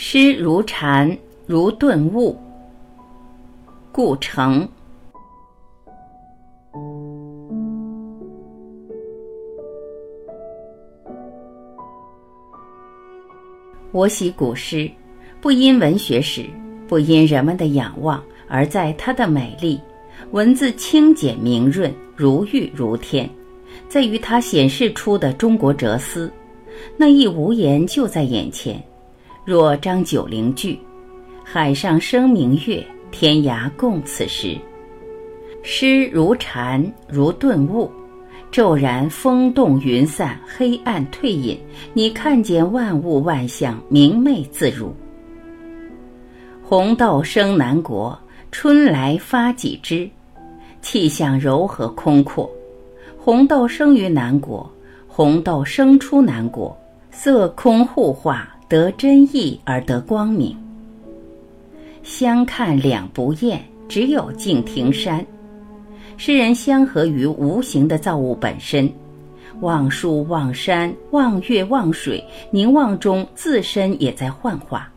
诗如禅，如顿悟。故城。我喜古诗，不因文学史，不因人们的仰望，而在它的美丽。文字清简明润，如玉如天，在于它显示出的中国哲思。那一无言就在眼前。若张九龄句：“海上生明月，天涯共此时。”诗如禅，如顿悟，骤然风动云散，黑暗退隐，你看见万物万象明媚自如。红豆生南国，春来发几枝，气象柔和空阔。红豆生于南国，红豆生出南国，色空互化。得真意而得光明，相看两不厌，只有敬亭山。诗人相合于无形的造物本身，望树望山望月望水，凝望中自身也在幻化。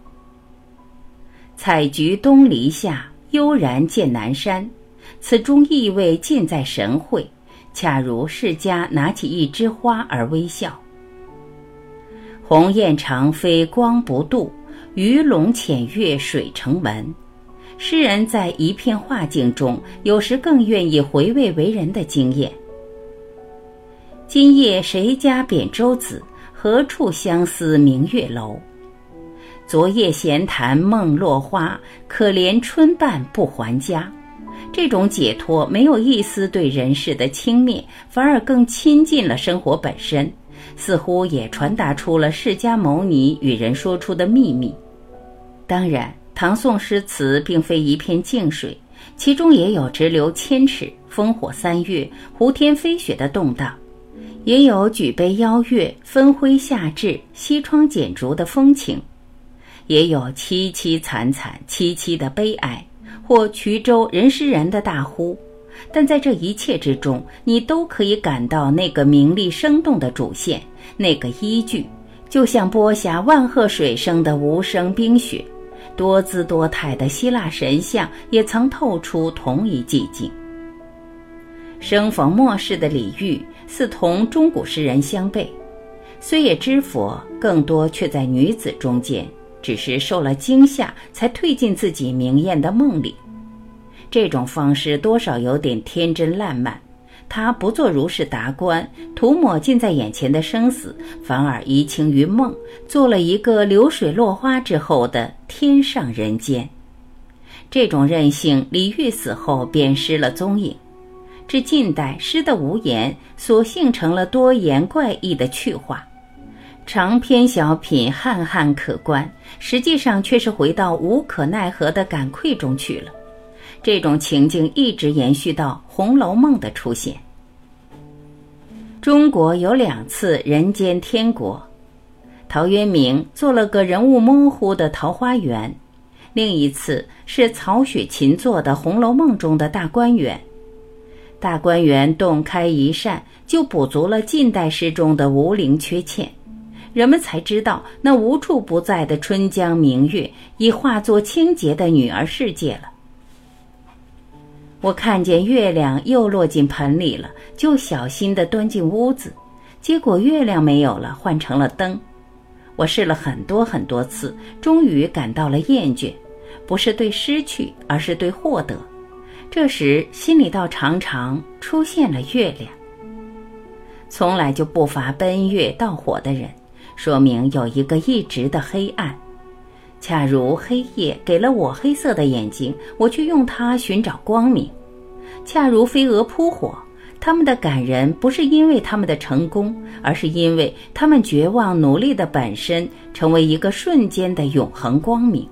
采菊东篱下，悠然见南山，此中意味尽在神会，恰如释迦拿起一枝花而微笑。鸿雁长飞光不度，鱼龙潜跃水成文。诗人在一片画境中，有时更愿意回味为人的经验。今夜谁家扁舟子？何处相思明月楼？昨夜闲谈梦落花，可怜春半不还家。这种解脱没有一丝对人世的轻蔑，反而更亲近了生活本身。似乎也传达出了释迦牟尼与人说出的秘密。当然，唐宋诗词并非一片静水，其中也有直流千尺、烽火三月、胡天飞雪的动荡，也有举杯邀月、分辉下至、西窗剪烛的风情，也有凄凄惨惨、凄凄的悲哀，或衢州人诗人的大呼。但在这一切之中，你都可以感到那个名利生动的主线，那个依据，就像播下万壑水声的无声冰雪，多姿多态的希腊神像也曾透出同一寂静。生逢末世的李煜似同中古诗人相悖，虽也知佛，更多却在女子中间，只是受了惊吓，才退进自己明艳的梦里。这种方式多少有点天真烂漫，他不做如是达观，涂抹近在眼前的生死，反而移情于梦，做了一个流水落花之后的天上人间。这种任性，李煜死后便失了踪影。至近代，诗的无言，索性成了多言怪异的趣话，长篇小品汉汉可观，实际上却是回到无可奈何的感愧中去了。这种情境一直延续到《红楼梦》的出现。中国有两次人间天国，陶渊明做了个人物模糊的桃花源，另一次是曹雪芹做的《红楼梦》中的大观园。大观园洞开一扇，就补足了近代诗中的无灵缺欠，人们才知道那无处不在的春江明月已化作清洁的女儿世界了。我看见月亮又落进盆里了，就小心地端进屋子，结果月亮没有了，换成了灯。我试了很多很多次，终于感到了厌倦，不是对失去，而是对获得。这时心里倒常常出现了月亮。从来就不乏奔月盗火的人，说明有一个一直的黑暗。恰如黑夜给了我黑色的眼睛，我却用它寻找光明；恰如飞蛾扑火，他们的感人不是因为他们的成功，而是因为他们绝望努力的本身成为一个瞬间的永恒光明。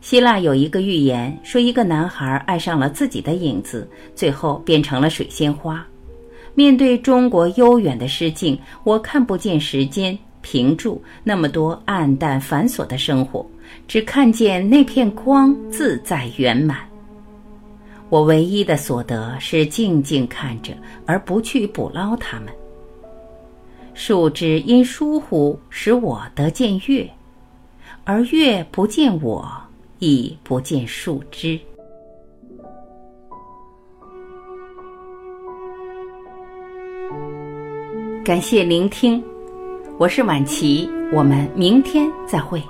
希腊有一个寓言，说一个男孩爱上了自己的影子，最后变成了水仙花。面对中国悠远的诗境，我看不见时间。停住那么多暗淡繁琐的生活，只看见那片光自在圆满。我唯一的所得是静静看着，而不去捕捞它们。树枝因疏忽使我得见月，而月不见我，亦不见树枝。感谢聆听，我是晚琪，我们明天再会。